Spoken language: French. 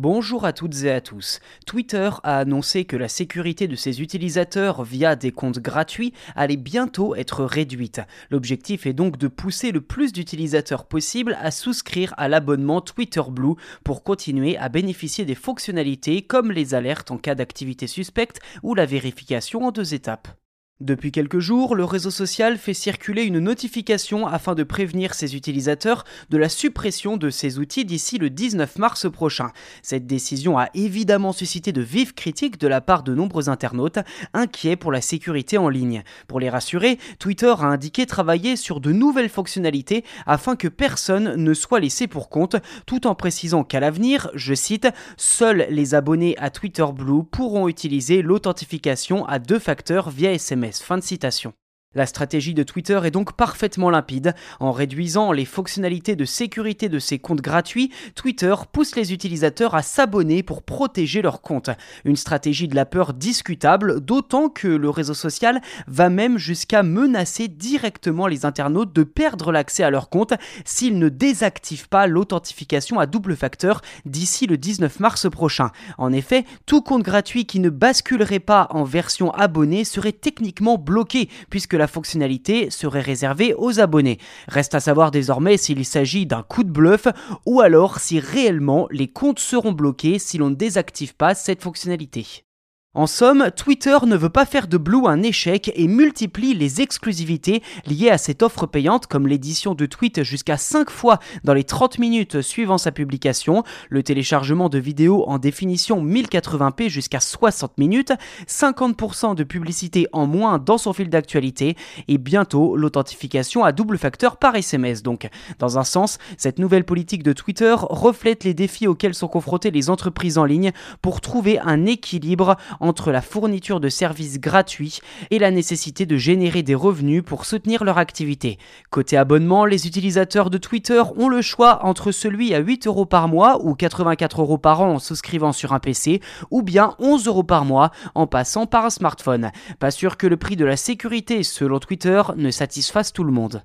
Bonjour à toutes et à tous. Twitter a annoncé que la sécurité de ses utilisateurs via des comptes gratuits allait bientôt être réduite. L'objectif est donc de pousser le plus d'utilisateurs possible à souscrire à l'abonnement Twitter Blue pour continuer à bénéficier des fonctionnalités comme les alertes en cas d'activité suspecte ou la vérification en deux étapes. Depuis quelques jours, le réseau social fait circuler une notification afin de prévenir ses utilisateurs de la suppression de ces outils d'ici le 19 mars prochain. Cette décision a évidemment suscité de vives critiques de la part de nombreux internautes inquiets pour la sécurité en ligne. Pour les rassurer, Twitter a indiqué travailler sur de nouvelles fonctionnalités afin que personne ne soit laissé pour compte, tout en précisant qu'à l'avenir, je cite, seuls les abonnés à Twitter Blue pourront utiliser l'authentification à deux facteurs via SMS. Fin de citation. La stratégie de Twitter est donc parfaitement limpide. En réduisant les fonctionnalités de sécurité de ses comptes gratuits, Twitter pousse les utilisateurs à s'abonner pour protéger leurs comptes. Une stratégie de la peur discutable, d'autant que le réseau social va même jusqu'à menacer directement les internautes de perdre l'accès à leur compte s'ils ne désactivent pas l'authentification à double facteur d'ici le 19 mars prochain. En effet, tout compte gratuit qui ne basculerait pas en version abonnée serait techniquement bloqué puisque la fonctionnalité serait réservée aux abonnés. Reste à savoir désormais s'il s'agit d'un coup de bluff ou alors si réellement les comptes seront bloqués si l'on ne désactive pas cette fonctionnalité. En somme, Twitter ne veut pas faire de Blue un échec et multiplie les exclusivités liées à cette offre payante comme l'édition de tweets jusqu'à 5 fois dans les 30 minutes suivant sa publication, le téléchargement de vidéos en définition 1080p jusqu'à 60 minutes, 50% de publicité en moins dans son fil d'actualité et bientôt l'authentification à double facteur par SMS donc. Dans un sens, cette nouvelle politique de Twitter reflète les défis auxquels sont confrontées les entreprises en ligne pour trouver un équilibre entre la fourniture de services gratuits et la nécessité de générer des revenus pour soutenir leur activité. Côté abonnement, les utilisateurs de Twitter ont le choix entre celui à 8 euros par mois ou 84 euros par an en souscrivant sur un PC, ou bien 11 euros par mois en passant par un smartphone. Pas sûr que le prix de la sécurité, selon Twitter, ne satisfasse tout le monde.